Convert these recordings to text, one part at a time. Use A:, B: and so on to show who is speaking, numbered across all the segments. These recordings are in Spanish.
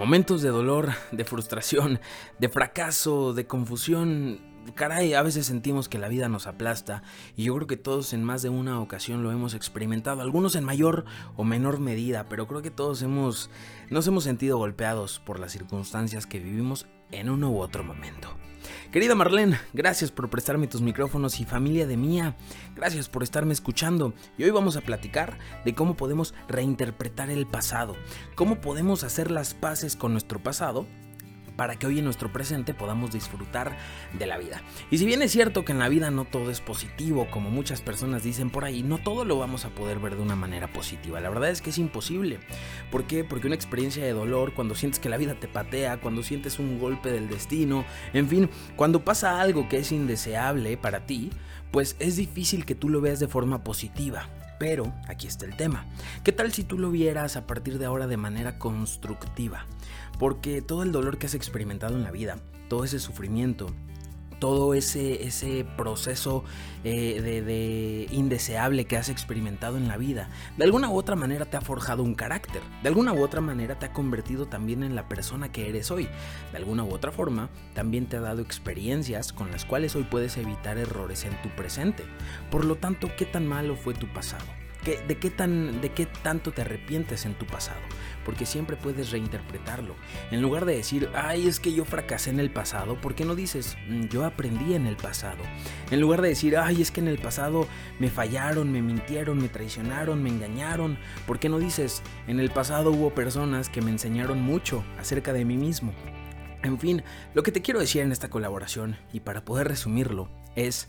A: momentos de dolor, de frustración, de fracaso, de confusión, caray, a veces sentimos que la vida nos aplasta y yo creo que todos en más de una ocasión lo hemos experimentado, algunos en mayor o menor medida, pero creo que todos hemos nos hemos sentido golpeados por las circunstancias que vivimos en uno u otro momento. Querida Marlene, gracias por prestarme tus micrófonos y familia de mía, gracias por estarme escuchando. Y hoy vamos a platicar de cómo podemos reinterpretar el pasado, cómo podemos hacer las paces con nuestro pasado para que hoy en nuestro presente podamos disfrutar de la vida. Y si bien es cierto que en la vida no todo es positivo, como muchas personas dicen por ahí, no todo lo vamos a poder ver de una manera positiva. La verdad es que es imposible. ¿Por qué? Porque una experiencia de dolor, cuando sientes que la vida te patea, cuando sientes un golpe del destino, en fin, cuando pasa algo que es indeseable para ti, pues es difícil que tú lo veas de forma positiva. Pero aquí está el tema. ¿Qué tal si tú lo vieras a partir de ahora de manera constructiva? Porque todo el dolor que has experimentado en la vida, todo ese sufrimiento, todo ese, ese proceso eh, de, indeseable que has experimentado en la vida, de alguna u otra manera te ha forjado un carácter, de alguna u otra manera te ha convertido también en la persona que eres hoy, de alguna u otra forma también te ha dado experiencias con las cuales hoy puedes evitar errores en tu presente. Por lo tanto, ¿qué tan malo fue tu pasado? De, qué tan, ¿De qué tanto te arrepientes en tu pasado? Porque siempre puedes reinterpretarlo. En lugar de decir, ay, es que yo fracasé en el pasado, ¿por qué no dices, mm, yo aprendí en el pasado? En lugar de decir, ay, es que en el pasado me fallaron, me mintieron, me traicionaron, me engañaron, ¿por qué no dices, en el pasado hubo personas que me enseñaron mucho acerca de mí mismo? En fin, lo que te quiero decir en esta colaboración, y para poder resumirlo, es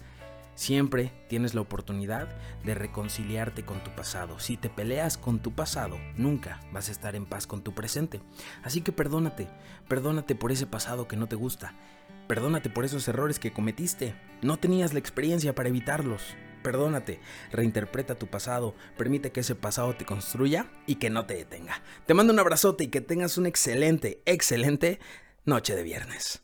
A: Siempre tienes la oportunidad de reconciliarte con tu pasado. Si te peleas con tu pasado, nunca vas a estar en paz con tu presente. Así que perdónate, perdónate por ese pasado que no te gusta. Perdónate por esos errores que cometiste. No tenías la experiencia para evitarlos. Perdónate, reinterpreta tu pasado, permite que ese pasado te construya y que no te detenga. Te mando un abrazote y que tengas una excelente, excelente noche de viernes.